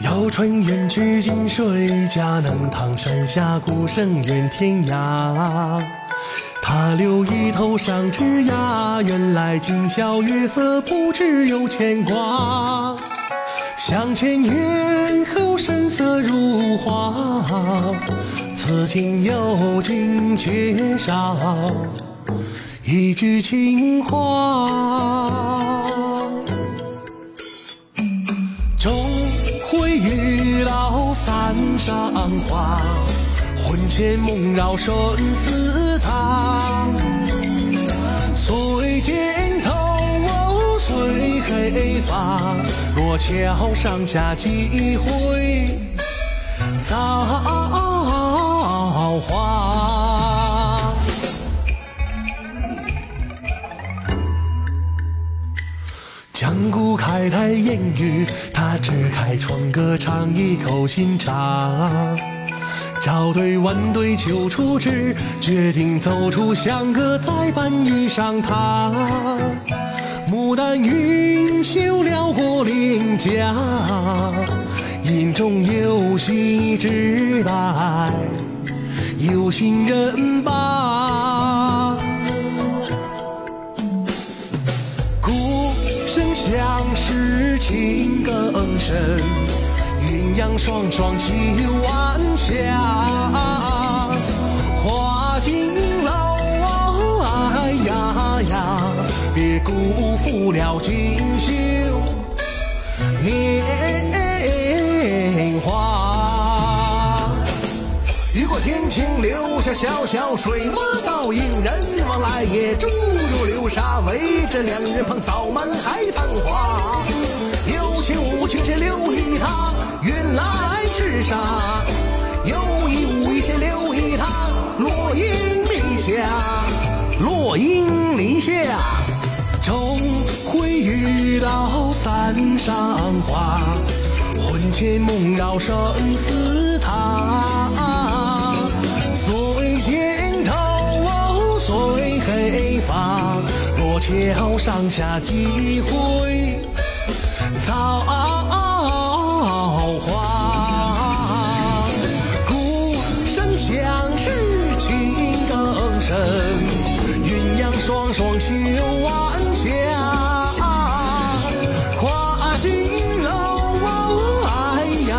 流春远去近水，家能唐山下孤身远天涯。他留一头上枝桠，原来今宵月色不知有牵挂。向前远后神色如画，此情有尽却少一句情话。三上花，魂牵梦绕生死塔。虽肩头虽黑发，若桥上下几回造化。江古开台烟雨，他只开窗歌唱一口新茶。朝对晚对秋初至，决定走出香阁，再伴遇上他。牡丹云袖撩过脸颊，眼中有喜只待有心人把。声响时情更深，鸳鸯双双绣晚霞。花锦楼，哎呀呀，别辜负了锦绣年华。雨过天晴，留下小小水墨倒影，也注入流沙，围着两人旁扫满海棠花。有情无情谁留意他？云来赤沙，有意无意谁留意他？落英篱下，落英篱下。终会遇到三上花，魂牵梦绕生死塔。桥上下几回造化。鼓声响时情更深，鸳鸯双双绣晚霞。花锦楼，哎呀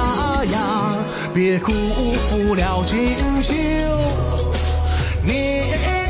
呀，别辜负了锦绣年